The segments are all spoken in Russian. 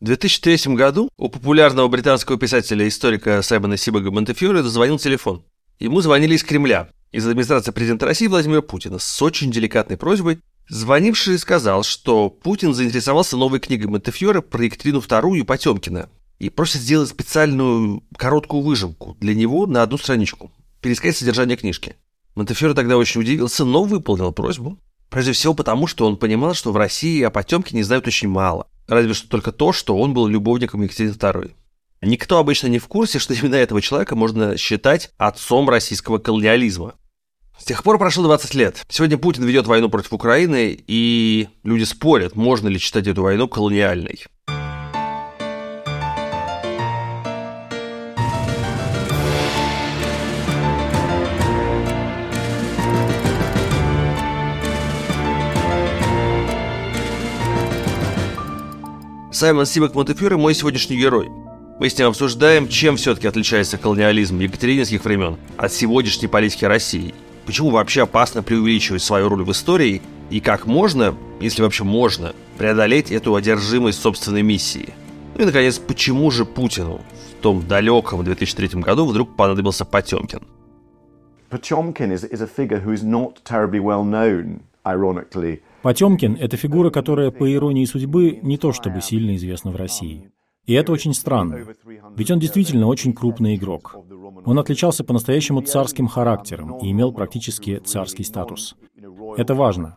В 2003 году у популярного британского писателя и историка Саймона Сибага Монтефьоре зазвонил телефон. Ему звонили из Кремля, из администрации президента России Владимира Путина, с очень деликатной просьбой. Звонивший сказал, что Путин заинтересовался новой книгой Монтефьоре про Екатерину II и Потемкина и просит сделать специальную короткую выжимку для него на одну страничку, пересказать содержание книжки. Монтефьоре тогда очень удивился, но выполнил просьбу. Прежде всего потому, что он понимал, что в России о Потемкине знают очень мало разве что только то, что он был любовником Екатерины II. Никто обычно не в курсе, что именно этого человека можно считать отцом российского колониализма. С тех пор прошло 20 лет. Сегодня Путин ведет войну против Украины, и люди спорят, можно ли считать эту войну колониальной. Саймон Сибак Монтефьюре – мой сегодняшний герой. Мы с ним обсуждаем, чем все-таки отличается колониализм екатерининских времен от сегодняшней политики России. Почему вообще опасно преувеличивать свою роль в истории и как можно, если вообще можно, преодолеть эту одержимость собственной миссии. Ну и, наконец, почему же Путину в том далеком 2003 году вдруг понадобился Потемкин? Потемкин is, is a figure who is not terribly Потемкин – это фигура, которая, по иронии судьбы, не то чтобы сильно известна в России. И это очень странно. Ведь он действительно очень крупный игрок. Он отличался по-настоящему царским характером и имел практически царский статус. Это важно.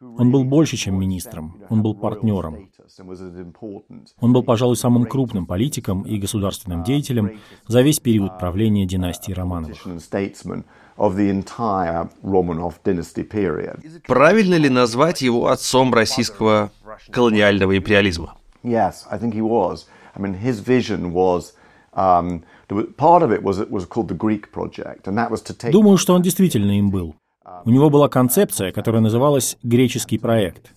Он был больше, чем министром, он был партнером. Он был, пожалуй, самым крупным политиком и государственным деятелем за весь период правления династии Романовых. Правильно ли назвать его отцом российского колониального империализма? Думаю, что он действительно им был. У него была концепция, которая называлась «греческий проект».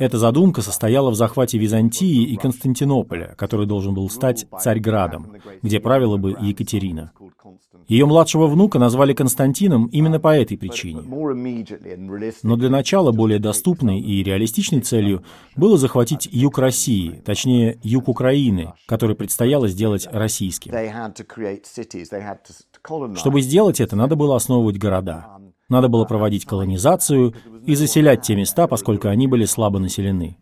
Эта задумка состояла в захвате Византии и Константинополя, который должен был стать Царьградом, где правила бы Екатерина. Ее младшего внука назвали Константином именно по этой причине. Но для начала более доступной и реалистичной целью было захватить юг России, точнее, юг Украины, который предстояло сделать российским. Чтобы сделать это, надо было основывать города. Надо было проводить колонизацию и заселять те места, поскольку они были слабо населены.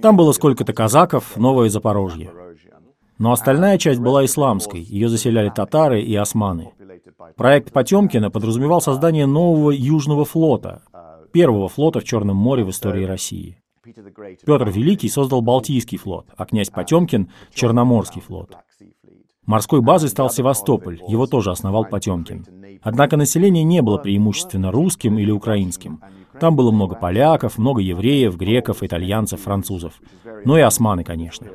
Там было сколько-то казаков, Новое Запорожье. Но остальная часть была исламской, ее заселяли татары и османы. Проект Потемкина подразумевал создание нового Южного флота, первого флота в Черном море в истории России. Петр Великий создал Балтийский флот, а князь Потемкин — Черноморский флот. Морской базой стал Севастополь, его тоже основал Потемкин. Однако население не было преимущественно русским или украинским. Там было много поляков, много евреев, греков, итальянцев, французов. Ну и османы, конечно.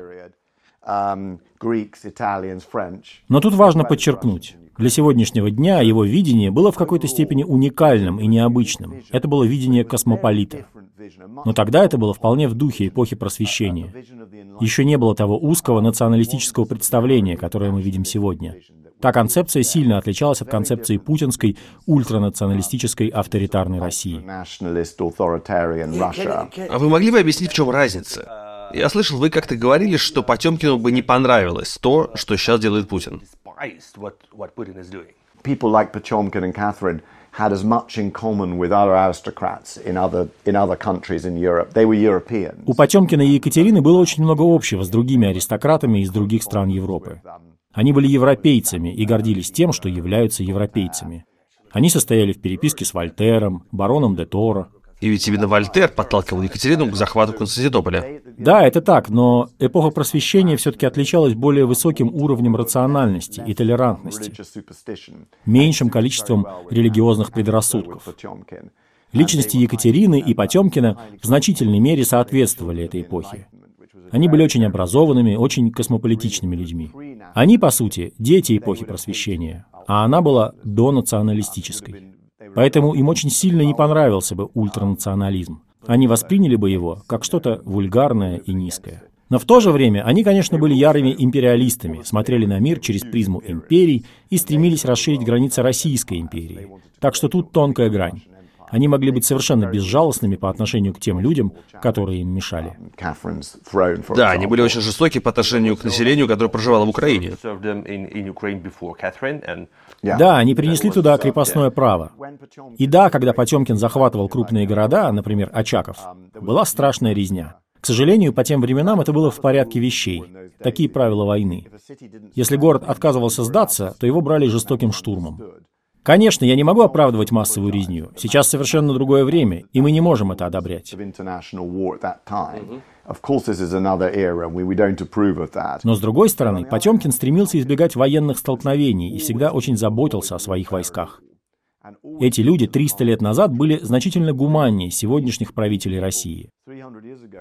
Но тут важно подчеркнуть, для сегодняшнего дня его видение было в какой-то степени уникальным и необычным. Это было видение космополита. Но тогда это было вполне в духе эпохи просвещения. Еще не было того узкого националистического представления, которое мы видим сегодня. Та концепция сильно отличалась от концепции путинской ультранационалистической авторитарной России. А вы могли бы объяснить, в чем разница? Я слышал, вы как-то говорили, что Потемкину бы не понравилось то, что сейчас делает Путин. People like Potemkin and Catherine had as much in common with other aristocrats in other, in other countries in Europe. They were Europeans. У Потемкина и Екатерины было очень много общего с другими аристократами из других стран Европы. Они были европейцами и гордились тем, что являются европейцами. Они состояли в переписке с Вольтером, бароном де Торо, и ведь именно Вольтер подталкивал Екатерину к захвату Константинополя. Да, это так, но эпоха просвещения все-таки отличалась более высоким уровнем рациональности и толерантности, меньшим количеством религиозных предрассудков. Личности Екатерины и Потемкина в значительной мере соответствовали этой эпохе. Они были очень образованными, очень космополитичными людьми. Они, по сути, дети эпохи просвещения, а она была донационалистической. Поэтому им очень сильно не понравился бы ультранационализм. Они восприняли бы его как что-то вульгарное и низкое. Но в то же время они, конечно, были ярыми империалистами, смотрели на мир через призму империй и стремились расширить границы Российской империи. Так что тут тонкая грань. Они могли быть совершенно безжалостными по отношению к тем людям, которые им мешали. Да, они были очень жестоки по отношению к населению, которое проживало в Украине. Да, они принесли туда крепостное право. И да, когда Потемкин захватывал крупные города, например, Очаков, была страшная резня. К сожалению, по тем временам это было в порядке вещей. Такие правила войны. Если город отказывался сдаться, то его брали жестоким штурмом. Конечно, я не могу оправдывать массовую резню. Сейчас совершенно другое время, и мы не можем это одобрять. Но с другой стороны, Потемкин стремился избегать военных столкновений и всегда очень заботился о своих войсках. Эти люди 300 лет назад были значительно гуманнее сегодняшних правителей России.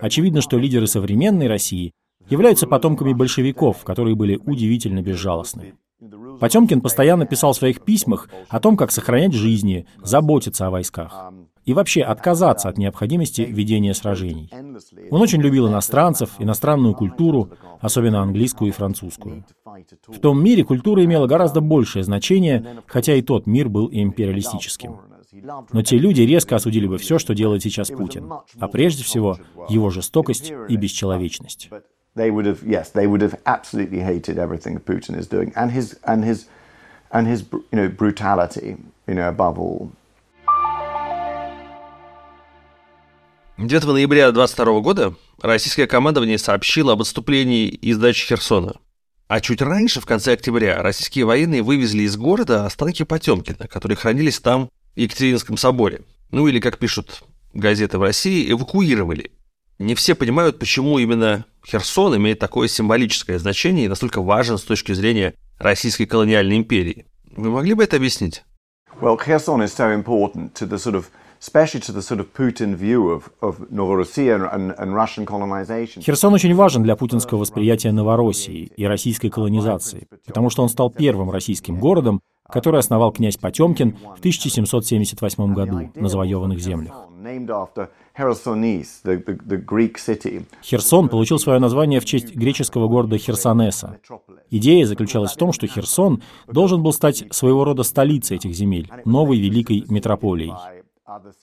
Очевидно, что лидеры современной России являются потомками большевиков, которые были удивительно безжалостны. Потемкин постоянно писал в своих письмах о том, как сохранять жизни, заботиться о войсках и вообще отказаться от необходимости ведения сражений. Он очень любил иностранцев, иностранную культуру, особенно английскую и французскую. В том мире культура имела гораздо большее значение, хотя и тот мир был империалистическим. Но те люди резко осудили бы все, что делает сейчас Путин, а прежде всего его жестокость и бесчеловечность. They would have, yes, they would have absolutely hated everything Putin is doing, and his and his and his you know brutality, you know, above all. 9 ноября 22 года российское командование сообщило об отступлении и сдаче Херсона. А чуть раньше, в конце октября, российские военные вывезли из города останки Потемкина, которые хранились там в Екатеринском соборе. Ну или, как пишут газеты в России, эвакуировали. Не все понимают, почему именно Херсон имеет такое символическое значение и настолько важен с точки зрения Российской колониальной империи. Вы могли бы это объяснить? Well, Kherson is so important to the sort of. Херсон очень важен для путинского восприятия Новороссии и российской колонизации, потому что он стал первым российским городом, который основал князь Потемкин в 1778 году на завоеванных землях. Херсон получил свое название в честь греческого города Херсонеса. Идея заключалась в том, что Херсон должен был стать своего рода столицей этих земель, новой великой метрополией.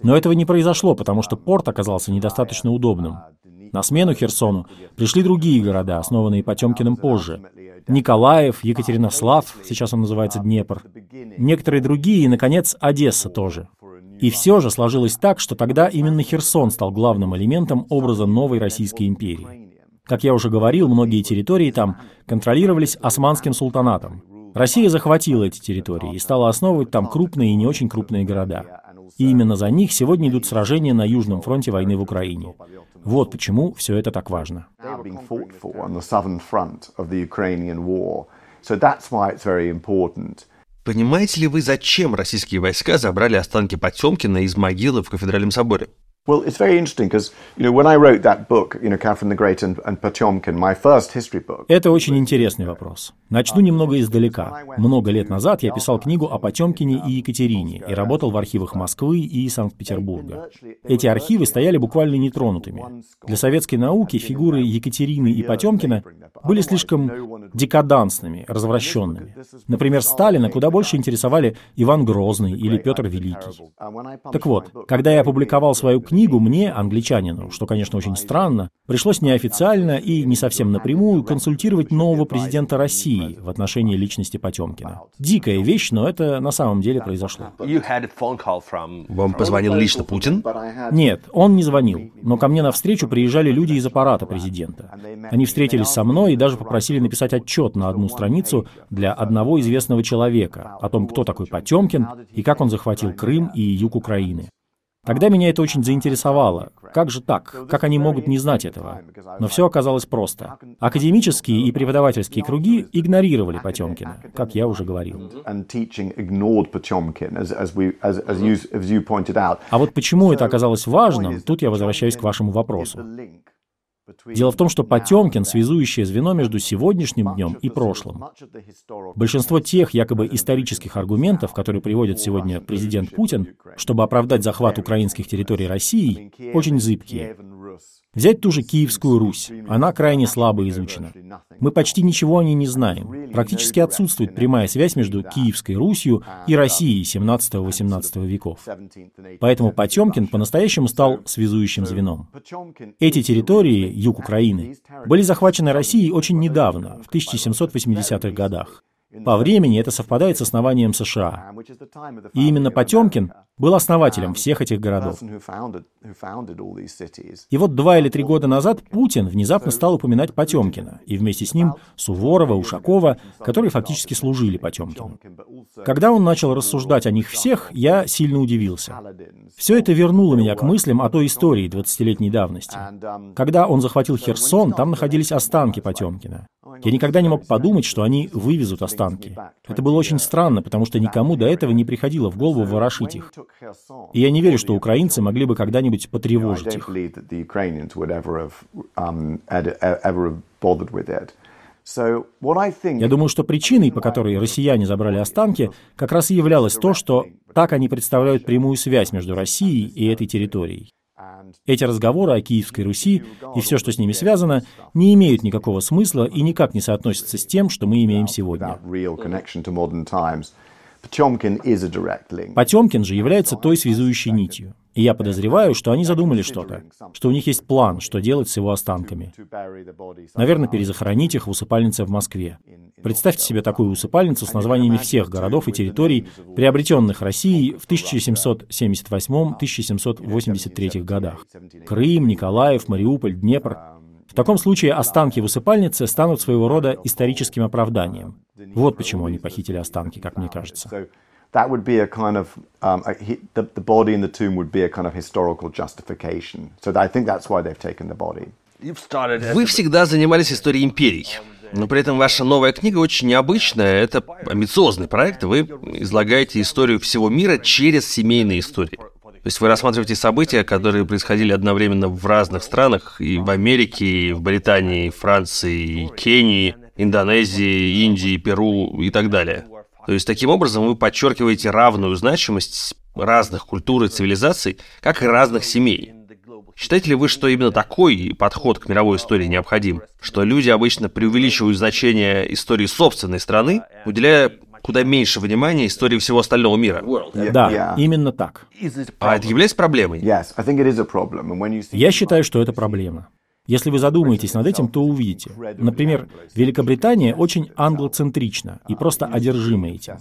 Но этого не произошло, потому что порт оказался недостаточно удобным. На смену Херсону пришли другие города, основанные Потемкиным позже. Николаев, Екатеринослав, сейчас он называется Днепр, некоторые другие, и, наконец, Одесса тоже. И все же сложилось так, что тогда именно Херсон стал главным элементом образа новой Российской империи. Как я уже говорил, многие территории там контролировались османским султанатом. Россия захватила эти территории и стала основывать там крупные и не очень крупные города. И именно за них сегодня идут сражения на Южном фронте войны в Украине. Вот почему все это так важно. So that's why it's very important. Понимаете ли вы, зачем российские войска забрали останки Потемкина из могилы в кафедральном соборе? Well, it's very interesting because, you know, when I wrote that book, you know, Catherine the Great and, and Potemkin, my first history book, Это очень интересный вопрос. Начну немного издалека. Много лет назад я писал книгу о Потемкине и Екатерине и работал в архивах Москвы и Санкт-Петербурга. Эти архивы стояли буквально нетронутыми. Для советской науки фигуры Екатерины и Потемкина были слишком декадансными, развращенными. Например, Сталина куда больше интересовали Иван Грозный или Петр Великий. Так вот, когда я опубликовал свою книгу, мне, англичанину, что, конечно, очень странно, пришлось неофициально и не совсем напрямую консультировать нового президента России в отношении личности Потемкина. Дикая вещь, но это на самом деле произошло. Вам позвонил лично Путин? Нет, он не звонил, но ко мне навстречу приезжали люди из аппарата президента. Они встретились со мной и даже попросили написать отчет на одну страницу для одного известного человека о том, кто такой Потемкин и как он захватил Крым и юг Украины. Тогда меня это очень заинтересовало. Как же так? Как они могут не знать этого? Но все оказалось просто. Академические и преподавательские круги игнорировали Потемкина, как я уже говорил. А вот почему это оказалось важным, тут я возвращаюсь к вашему вопросу. Дело в том, что Потемкин — связующее звено между сегодняшним днем и прошлым. Большинство тех якобы исторических аргументов, которые приводит сегодня президент Путин, чтобы оправдать захват украинских территорий Россией, очень зыбкие. Взять ту же Киевскую Русь. Она крайне слабо изучена. Мы почти ничего о ней не знаем. Практически отсутствует прямая связь между Киевской Русью и Россией 17-18 веков. Поэтому Потемкин по-настоящему стал связующим звеном. Эти территории, юг Украины, были захвачены Россией очень недавно, в 1780-х годах. По времени это совпадает с основанием США. И именно Потемкин был основателем всех этих городов. И вот два или три года назад Путин внезапно стал упоминать Потемкина, и вместе с ним Суворова, Ушакова, которые фактически служили Потемкину. Когда он начал рассуждать о них всех, я сильно удивился. Все это вернуло меня к мыслям о той истории 20-летней давности. Когда он захватил Херсон, там находились останки Потемкина. Я никогда не мог подумать, что они вывезут останки. Это было очень странно, потому что никому до этого не приходило в голову ворошить их. И я не верю, что украинцы могли бы когда-нибудь потревожить их. Я думаю, что причиной, по которой россияне забрали останки, как раз и являлось то, что так они представляют прямую связь между Россией и этой территорией. Эти разговоры о Киевской Руси и все, что с ними связано, не имеют никакого смысла и никак не соотносятся с тем, что мы имеем сегодня. Потемкин же является той связующей нитью. И я подозреваю, что они задумали что-то, что у них есть план, что делать с его останками. Наверное, перезахоронить их в усыпальнице в Москве. Представьте себе такую усыпальницу с названиями всех городов и территорий, приобретенных Россией в 1778-1783 годах. Крым, Николаев, Мариуполь, Днепр. В таком случае останки в усыпальнице станут своего рода историческим оправданием. Вот почему они похитили останки, как мне кажется. That would be a kind of um, a, the, the body in the tomb would be a kind of historical justification. So I think that's why they've taken the body. Вы всегда занимались историей империй. Но при этом ваша новая книга очень необычная. Это амбициозный проект. Вы излагаете историю всего мира через семейные истории. То есть вы рассматриваете события, которые происходили одновременно в разных странах, и в Америке, и в Британии, и Франции, и Кении, Индонезии, Индии, Перу и так далее. То есть таким образом вы подчеркиваете равную значимость разных культур и цивилизаций, как и разных семей. Считаете ли вы, что именно такой подход к мировой истории необходим? Что люди обычно преувеличивают значение истории собственной страны, уделяя куда меньше внимания истории всего остального мира. Да, именно так. А это является проблемой? Я считаю, что это проблема. Если вы задумаетесь над этим, то увидите. Например, Великобритания очень англоцентрична и просто одержима этим.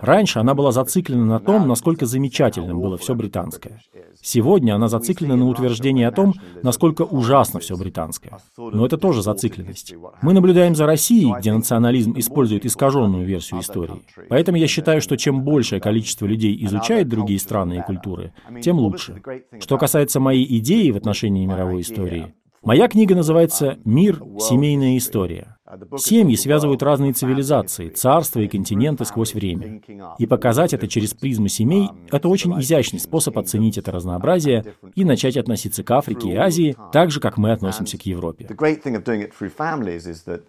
Раньше она была зациклена на том, насколько замечательным было все британское. Сегодня она зациклена на утверждении о том, насколько ужасно все британское. Но это тоже зацикленность. Мы наблюдаем за Россией, где национализм использует искаженную версию истории. Поэтому я считаю, что чем большее количество людей изучает другие страны и культуры, тем лучше. Что касается моей идеи в отношении мировой истории, Моя книга называется «Мир. Семейная история». Семьи связывают разные цивилизации, царства и континенты сквозь время. И показать это через призму семей — это очень изящный способ оценить это разнообразие и начать относиться к Африке и Азии так же, как мы относимся к Европе.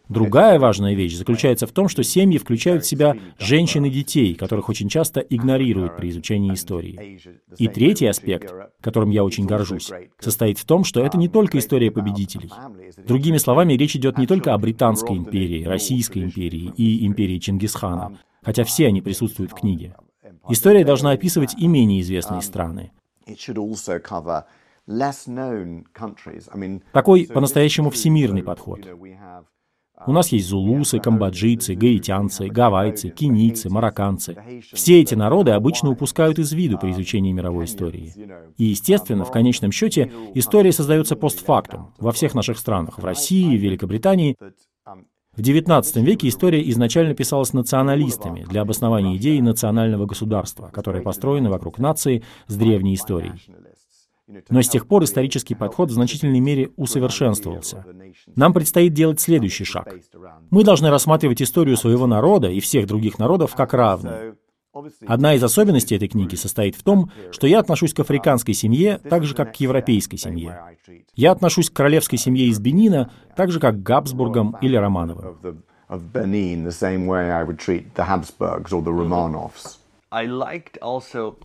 Другая важная вещь заключается в том, что семьи включают в себя женщин и детей, которых очень часто игнорируют при изучении истории. И третий аспект, которым я очень горжусь, состоит в том, что это не только история победителей. Другими словами, речь идет не только о британской Османской империи, Российской империи и империи Чингисхана, хотя все они присутствуют в книге. История должна описывать и менее известные страны. Такой по-настоящему всемирный подход. У нас есть зулусы, камбоджийцы, гаитянцы, гавайцы, кенийцы, марокканцы. Все эти народы обычно упускают из виду при изучении мировой истории. И, естественно, в конечном счете, история создается постфактум во всех наших странах, в России, в Великобритании. В XIX веке история изначально писалась националистами для обоснования идеи национального государства, которое построено вокруг нации с древней историей. Но с тех пор исторический подход в значительной мере усовершенствовался. Нам предстоит делать следующий шаг. Мы должны рассматривать историю своего народа и всех других народов как равную. Одна из особенностей этой книги состоит в том, что я отношусь к африканской семье так же, как к европейской семье. Я отношусь к королевской семье из Бенина так же, как к Габсбургам или Романовым.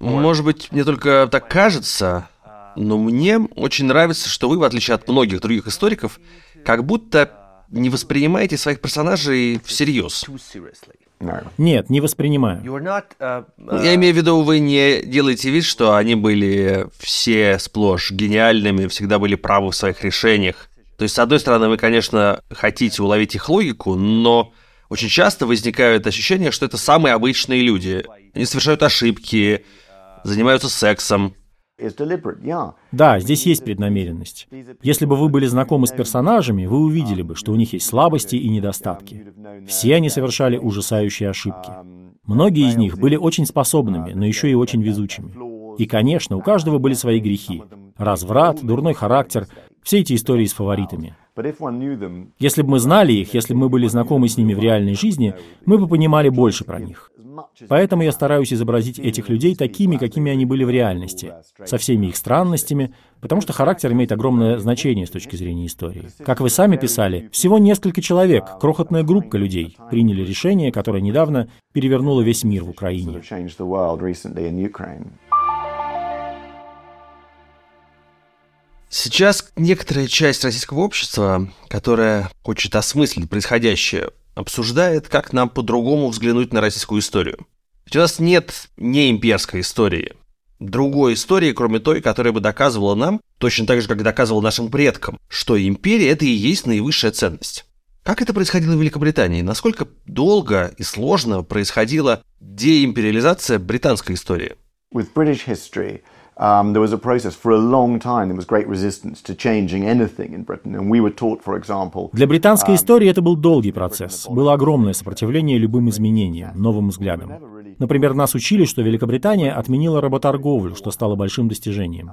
Может быть, мне только так кажется, но мне очень нравится, что вы, в отличие от многих других историков, как будто не воспринимаете своих персонажей всерьез. Нет, не воспринимаю. Uh, Ну, Я имею в виду, вы не делаете вид, что они были все сплошь гениальными, всегда были правы в своих решениях. То есть, с одной стороны, вы, конечно, хотите уловить их логику, но очень часто возникает ощущение, что это самые обычные люди. Они совершают ошибки, занимаются сексом. Да, здесь есть преднамеренность. Если бы вы были знакомы с персонажами, вы увидели бы, что у них есть слабости и недостатки. Все они совершали ужасающие ошибки. Многие из них были очень способными, но еще и очень везучими. И, конечно, у каждого были свои грехи. Разврат, дурной характер, все эти истории с фаворитами. Если бы мы знали их, если бы мы были знакомы с ними в реальной жизни, мы бы понимали больше про них. Поэтому я стараюсь изобразить этих людей такими, какими они были в реальности, со всеми их странностями, потому что характер имеет огромное значение с точки зрения истории. Как вы сами писали, всего несколько человек, крохотная группа людей, приняли решение, которое недавно перевернуло весь мир в Украине. Сейчас некоторая часть российского общества, которая хочет осмыслить происходящее, обсуждает, как нам по-другому взглянуть на российскую историю. Ведь у нас нет неимперской истории. Другой истории, кроме той, которая бы доказывала нам, точно так же, как доказывала нашим предкам, что империя – это и есть наивысшая ценность. Как это происходило в Великобритании? Насколько долго и сложно происходила деимпериализация британской истории? With British history, um, there was a process for a long time. There was great resistance to changing anything in Britain, and we were taught, for example, Для британской истории это был долгий процесс. Было огромное сопротивление любым изменениям, новым взглядам. Например, нас учили, что Великобритания отменила работорговлю, что стало большим достижением.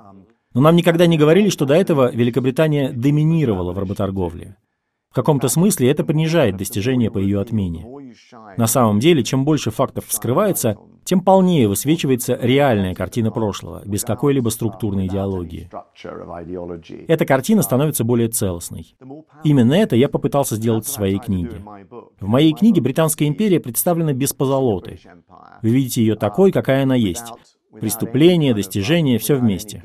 Но нам никогда не говорили, что до этого Великобритания доминировала в работорговле. В каком-то смысле это принижает достижения по ее отмене. На самом деле, чем больше фактов вскрывается, тем полнее высвечивается реальная картина прошлого, без какой-либо структурной идеологии. Эта картина становится более целостной. Именно это я попытался сделать в своей книге. В моей книге Британская империя представлена без позолоты. Вы видите ее такой, какая она есть. Преступления, достижения, все вместе.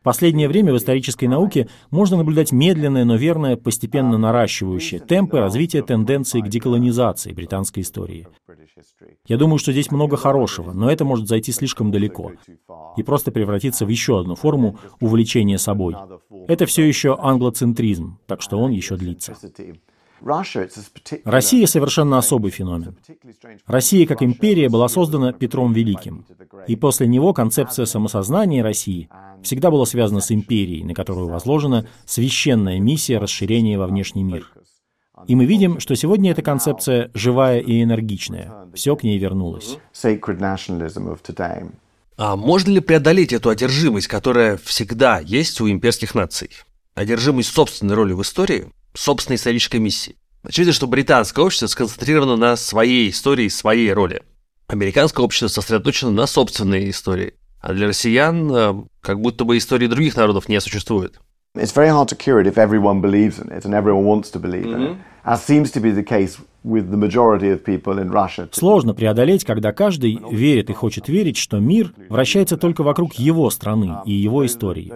В последнее время в исторической науке можно наблюдать медленное, но верное, постепенно наращивающие темпы развития тенденции к деколонизации британской истории. Я думаю, что здесь много хорошего, но это может зайти слишком далеко и просто превратиться в еще одну форму увлечения собой. Это все еще англоцентризм, так что он еще длится. Россия совершенно особый феномен. Россия как империя была создана Петром Великим. И после него концепция самосознания России всегда была связана с империей, на которую возложена священная миссия расширения во внешний мир. И мы видим, что сегодня эта концепция живая и энергичная. Все к ней вернулось. А можно ли преодолеть эту одержимость, которая всегда есть у имперских наций? Одержимость собственной роли в истории, собственной исторической миссии. Очевидно, что британское общество сконцентрировано на своей истории, своей роли. Американское общество сосредоточено на собственной истории. А для россиян э, как будто бы истории других народов не существует. It's very hard to cure it if everyone believes in it and everyone wants to believe in it, as seems to be the case Сложно преодолеть, когда каждый верит и хочет верить, что мир вращается только вокруг его страны и его истории.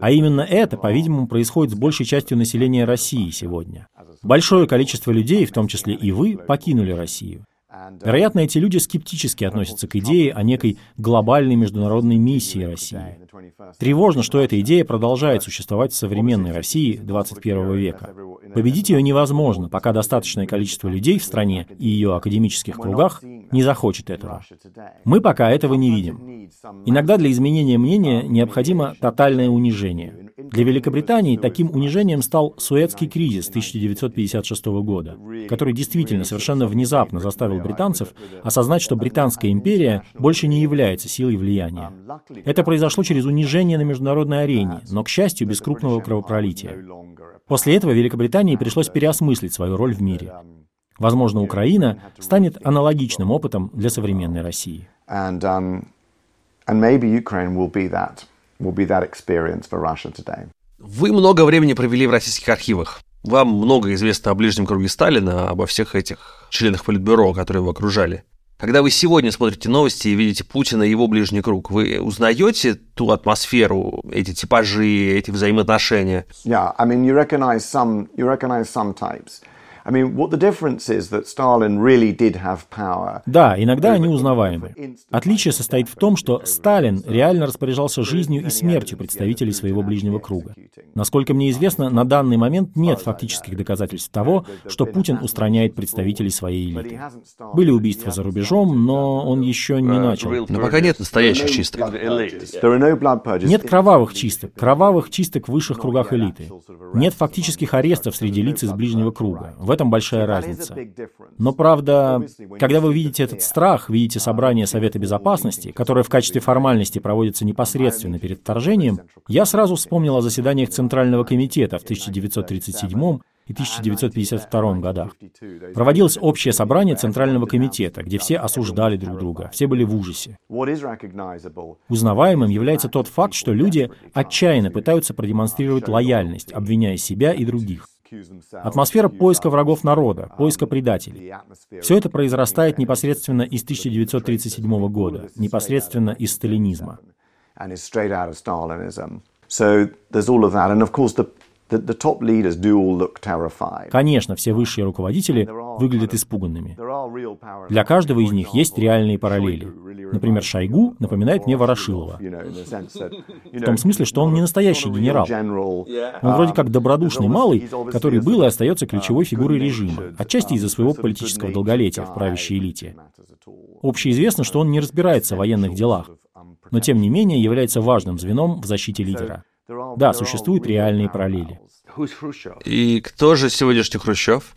А именно это, по-видимому, происходит с большей частью населения России сегодня. Большое количество людей, в том числе и вы, покинули Россию. Вероятно, эти люди скептически относятся к идее о некой глобальной международной миссии России. Тревожно, что эта идея продолжает существовать в современной России 21 века. Победить ее невозможно, пока достаточное количество людей в стране и ее академических кругах не захочет этого. Мы пока этого не видим. Иногда для изменения мнения необходимо тотальное унижение. Для Великобритании таким унижением стал Суэцкий кризис 1956 года, который действительно совершенно внезапно заставил британцев осознать, что Британская империя больше не является силой влияния. Это произошло через унижение на международной арене, но, к счастью, без крупного кровопролития. После этого Великобритании пришлось переосмыслить свою роль в мире. Возможно, Украина станет аналогичным опытом для современной России. And, um, maybe Ukraine will be that, will be that experience for Russia today. Вы много времени провели в российских архивах. Вам много известно о ближнем круге Сталина, обо всех этих членах Политбюро, которые его окружали. Когда вы сегодня смотрите новости и видите Путина и его ближний круг, вы узнаете ту атмосферу, эти типажи, эти взаимоотношения? Yeah, I mean, you recognize some, you recognize some types. I mean, what the difference is that Stalin really did have power. Да, иногда они узнаваемы. Отличие состоит в том, что Сталин реально распоряжался жизнью и смертью представителей своего ближнего круга. Насколько мне известно, на данный момент нет фактических доказательств того, что Путин устраняет представителей своей элиты. Были убийства за рубежом, но он еще не начал. Но пока нет настоящих чисток. Нет кровавых чисток, кровавых чисток в высших кругах элиты. Нет фактических арестов среди лиц из ближнего круга. В этом большая разница. Но правда, когда вы видите этот страх, видите собрание Совета Безопасности, которое в качестве формальности проводится непосредственно перед вторжением, я сразу вспомнил о заседаниях Центрального комитета в 1937 и 1952 годах. Проводилось общее собрание Центрального комитета, где все осуждали друг друга, все были в ужасе. Узнаваемым является тот факт, что люди отчаянно пытаются продемонстрировать лояльность, обвиняя себя и других. Атмосфера поиска врагов народа, поиска предателей. Все это произрастает непосредственно из 1937 года, непосредственно из сталинизма. The, the top leaders do all look terrified. Конечно, все высшие руководители выглядят испуганными. Для каждого из них есть реальные параллели. Например, Шойгу напоминает мне Ворошилова. В том смысле, что он не настоящий генерал. Он вроде как добродушный малый, который был и остается ключевой фигурой режима, отчасти из-за своего политического долголетия в правящей элите. Общеизвестно, что он не разбирается в военных делах, но тем не менее является важным звеном в защите лидера. Да, существуют реальные параллели. И кто же сегодняшний Хрущев?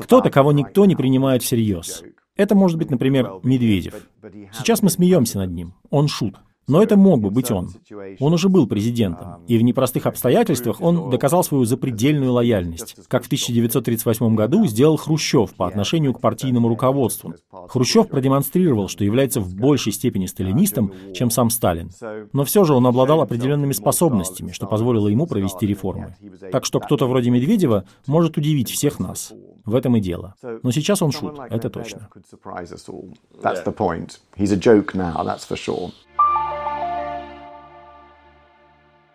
Кто-то, кого никто не принимает всерьез. Это может быть, например, Медведев. Сейчас мы смеемся над ним. Он шут. Но это мог бы быть он. Он уже был президентом, и в непростых обстоятельствах он доказал свою запредельную лояльность, как в 1938 году сделал Хрущев по отношению к партийному руководству. Хрущев продемонстрировал, что является в большей степени сталинистом, чем сам Сталин. Но все же он обладал определенными способностями, что позволило ему провести реформы. Так что кто-то вроде Медведева может удивить всех нас. В этом и дело. Но сейчас он шут, это точно.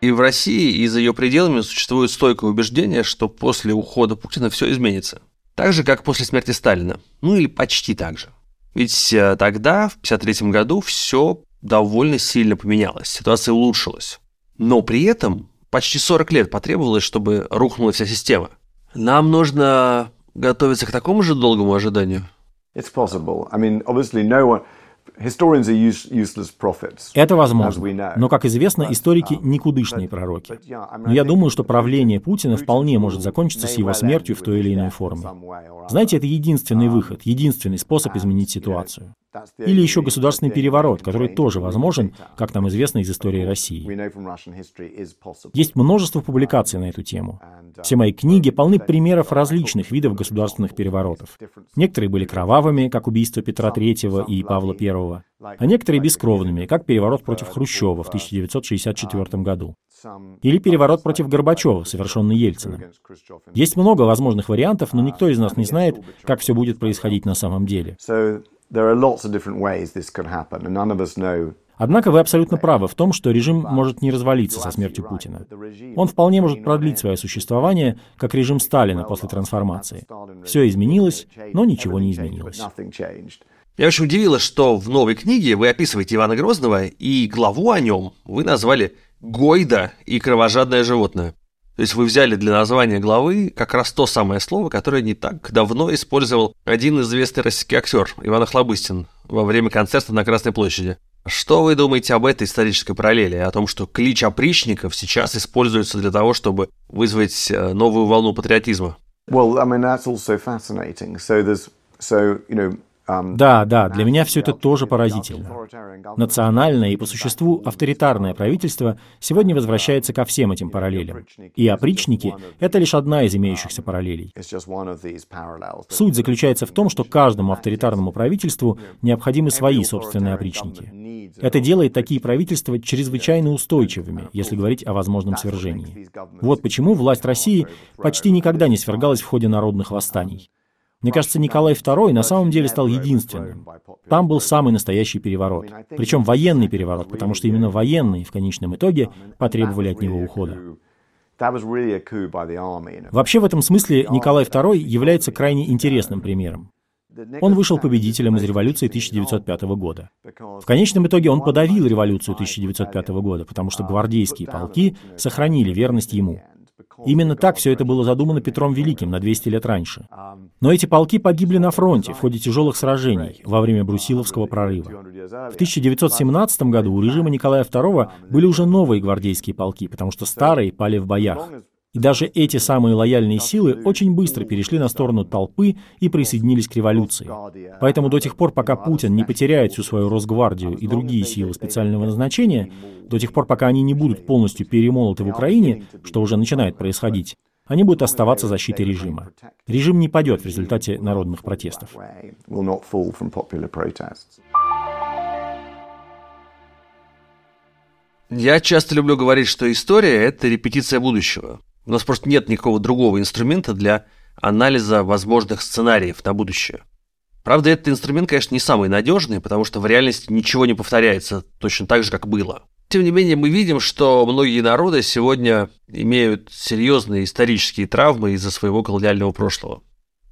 И в России и за ее пределами существует стойкое убеждение, что после ухода Путина все изменится. Так же, как после смерти Сталина. Ну или почти так же. Ведь э, тогда, в 1953 году, все довольно сильно поменялось, ситуация улучшилась. Но при этом почти 40 лет потребовалось, чтобы рухнула вся система. Нам нужно готовиться к такому же долгому ожиданию. It's possible. I mean, obviously, no one. Это возможно. Но, как известно, историки – никудышные пророки. Но я думаю, что правление Путина вполне может закончиться с его смертью в той или иной форме. Знаете, это единственный выход, единственный способ изменить ситуацию. Или еще государственный переворот, который тоже возможен, как нам известно из истории России. Есть множество публикаций на эту тему. Все мои книги полны примеров различных видов государственных переворотов. Некоторые были кровавыми, как убийство Петра III и Павла I, а некоторые бескровными, как переворот против Хрущева в 1964 году. Или переворот против Горбачева, совершенный Ельциным. Есть много возможных вариантов, но никто из нас не знает, как все будет происходить на самом деле. Однако вы абсолютно правы в том, что режим может не развалиться со смертью Путина. Он вполне может продлить свое существование, как режим Сталина после трансформации. Все изменилось, но ничего не изменилось. Меня очень удивило, что в новой книге вы описываете Ивана Грозного, и главу о нем вы назвали «Гойда и кровожадное животное». То есть вы взяли для названия главы как раз то самое слово, которое не так давно использовал один известный российский актер Иван Охлобыстин во время концерта на Красной площади. Что вы думаете об этой исторической параллели, о том, что клич опричников сейчас используется для того, чтобы вызвать э, новую волну патриотизма? Well, I mean that's also fascinating. So there's so you know Да, да, для меня все это тоже поразительно. Национальное и по существу авторитарное правительство сегодня возвращается ко всем этим параллелям. И опричники — это лишь одна из имеющихся параллелей. Суть заключается в том, что каждому авторитарному правительству необходимы свои собственные опричники. Это делает такие правительства чрезвычайно устойчивыми, если говорить о возможном свержении. Вот почему власть России почти никогда не свергалась в ходе народных восстаний. Мне кажется, Николай II на самом деле стал единственным. Там был самый настоящий переворот. Причем военный переворот, потому что именно военные в конечном итоге потребовали от него ухода. Вообще в этом смысле Николай II является крайне интересным примером. Он вышел победителем из революции 1905 года. В конечном итоге он подавил революцию 1905 года, потому что гвардейские полки сохранили верность ему. Именно так все это было задумано Петром Великим на 200 лет раньше. Но эти полки погибли на фронте в ходе тяжелых сражений во время Брусиловского прорыва. В 1917 году у режима Николая II были уже новые гвардейские полки, потому что старые пали в боях. И даже эти самые лояльные силы очень быстро перешли на сторону толпы и присоединились к революции. Поэтому до тех пор, пока Путин не потеряет всю свою Росгвардию и другие силы специального назначения, до тех пор, пока они не будут полностью перемолоты в Украине, что уже начинает происходить, они будут оставаться защитой режима. Режим не падет в результате народных протестов. Я часто люблю говорить, что история — это репетиция будущего. У нас просто нет никакого другого инструмента для анализа возможных сценариев на будущее. Правда, этот инструмент, конечно, не самый надежный, потому что в реальности ничего не повторяется точно так же, как было. Тем не менее, мы видим, что многие народы сегодня имеют серьезные исторические травмы из-за своего колониального прошлого.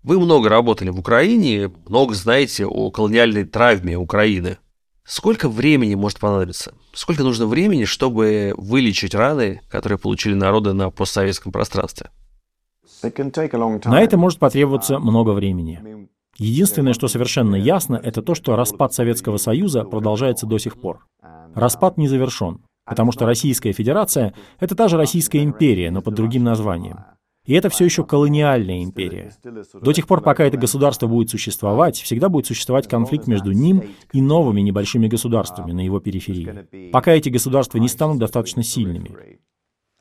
Вы много работали в Украине, много знаете о колониальной травме Украины. Сколько времени может понадобиться? Сколько нужно времени, чтобы вылечить раны, которые получили народы на постсоветском пространстве? На это может потребоваться много времени. Единственное, что совершенно ясно, это то, что распад Советского Союза продолжается до сих пор. Распад не завершен, потому что Российская Федерация — это та же Российская империя, но под другим названием. И это все еще колониальная империя. До тех пор, пока это государство будет существовать, всегда будет существовать конфликт между ним и новыми небольшими государствами на его периферии, пока эти государства не станут достаточно сильными.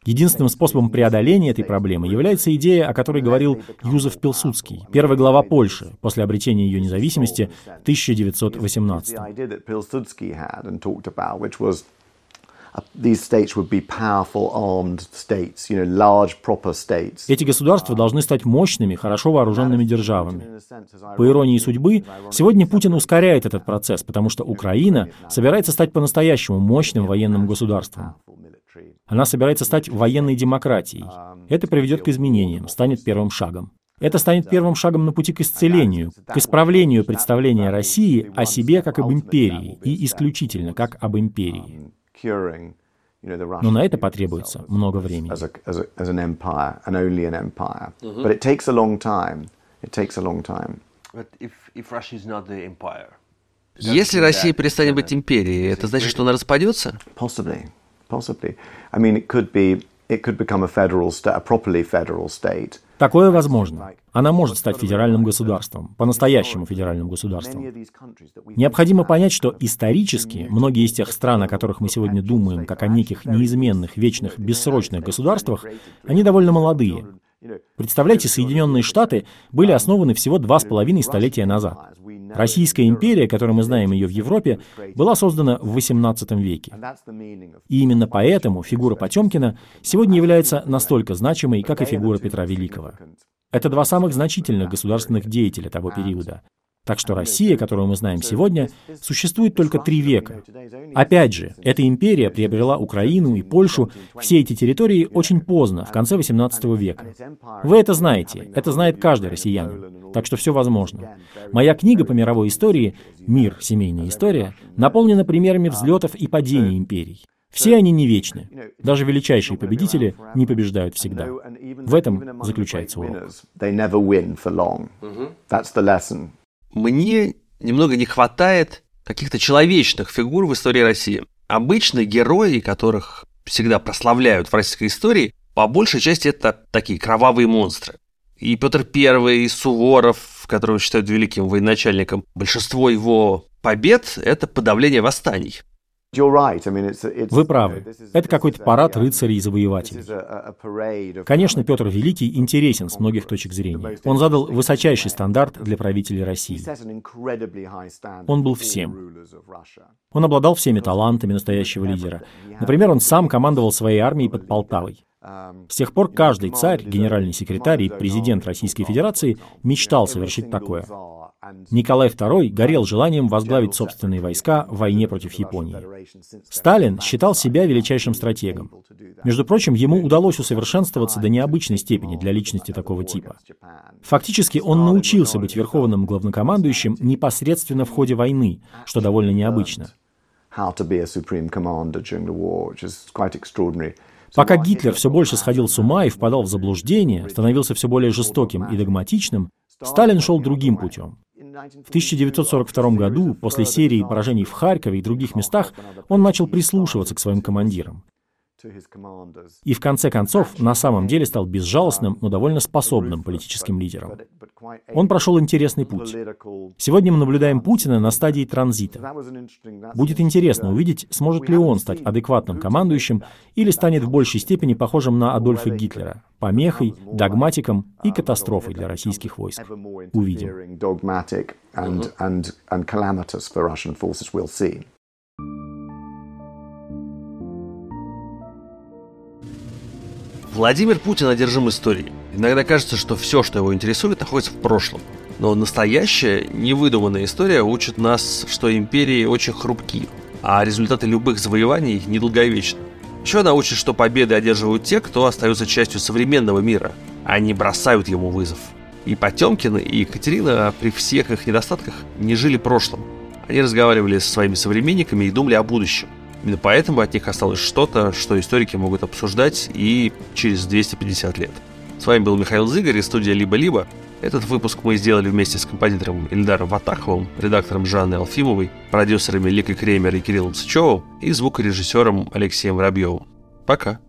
Единственным способом преодоления этой проблемы является идея, о которой говорил Юзеф Пилсудский, первый глава Польши после обретения ее независимости в 1918 эти государства должны стать мощными, хорошо вооруженными державами. По иронии судьбы, сегодня Путин ускоряет этот процесс, потому что Украина собирается стать по-настоящему мощным военным государством. Она собирается стать военной демократией. Это приведет к изменениям, станет первым шагом. Это станет первым шагом на пути к исцелению, к исправлению представления России о себе как об империи и исключительно как об империи. Но на это потребуется много времени. Если Россия перестанет быть империей, это значит, что она распадется? Possibly. I mean, it could be Такое возможно. Она может стать федеральным государством, по-настоящему федеральным государством. Необходимо понять, что исторически многие из тех стран, о которых мы сегодня думаем, как о неких неизменных, вечных, бессрочных государствах, они довольно молодые. Представляете, Соединенные Штаты были основаны всего два с половиной столетия назад. Российская империя, которую мы знаем ее в Европе, была создана в XVIII веке. И именно поэтому фигура Потемкина сегодня является настолько значимой, как и фигура Петра Великого. Это два самых значительных государственных деятеля того периода. Так что Россия, которую мы знаем сегодня, существует только три века. Опять же, эта империя приобрела Украину и Польшу, все эти территории очень поздно, в конце XVIII века. Вы это знаете, это знает каждый россиянин. Так что все возможно. Моя книга по мировой истории «Мир. Семейная история» наполнена примерами взлетов и падений империй. Все они не вечны. Даже величайшие победители не побеждают всегда. В этом заключается урок мне немного не хватает каких-то человечных фигур в истории России. Обычно герои, которых всегда прославляют в российской истории, по большей части это такие кровавые монстры. И Петр I, и Суворов, которого считают великим военачальником, большинство его побед — это подавление восстаний. Вы правы. Это какой-то парад рыцарей-завоевателей. Конечно, Петр Великий интересен с многих точек зрения. Он задал высочайший стандарт для правителей России. Он был всем. Он обладал всеми талантами настоящего лидера. Например, он сам командовал своей армией под Полтавой. С тех пор каждый царь, генеральный секретарь и президент Российской Федерации мечтал совершить такое. Николай II горел желанием возглавить собственные войска в войне против Японии. Сталин считал себя величайшим стратегом. Между прочим, ему удалось усовершенствоваться до необычной степени для личности такого типа. Фактически он научился быть верховным главнокомандующим непосредственно в ходе войны, что довольно необычно. Пока Гитлер все больше сходил с ума и впадал в заблуждение, становился все более жестоким и догматичным, Сталин шел другим путем. В 1942 году, после серии поражений в Харькове и других местах, он начал прислушиваться к своим командирам. И в конце концов, на самом деле стал безжалостным, но довольно способным политическим лидером. Он прошел интересный путь. Сегодня мы наблюдаем Путина на стадии транзита. Будет интересно увидеть, сможет ли он стать адекватным командующим или станет в большей степени похожим на Адольфа Гитлера, помехой, догматиком и катастрофой для российских войск. Увидим. Владимир Путин одержим историей. Иногда кажется, что все, что его интересует, находится в прошлом. Но настоящая, невыдуманная история учит нас, что империи очень хрупки, а результаты любых завоеваний недолговечны. Еще она учит, что победы одерживают те, кто остается частью современного мира, а не бросают ему вызов. И Потемкин, и Екатерина при всех их недостатках не жили прошлым. Они разговаривали со своими современниками и думали о будущем. Именно поэтому от них осталось что-то, что историки могут обсуждать и через 250 лет. С вами был Михаил Зыгорь из студии «Либо-либо». Этот выпуск мы сделали вместе с композитором Ильдаром Ватаховым, редактором Жанной Алфимовой, продюсерами Ликой Кремер и Кириллом Сычевым и звукорежиссером Алексеем Воробьевым. Пока!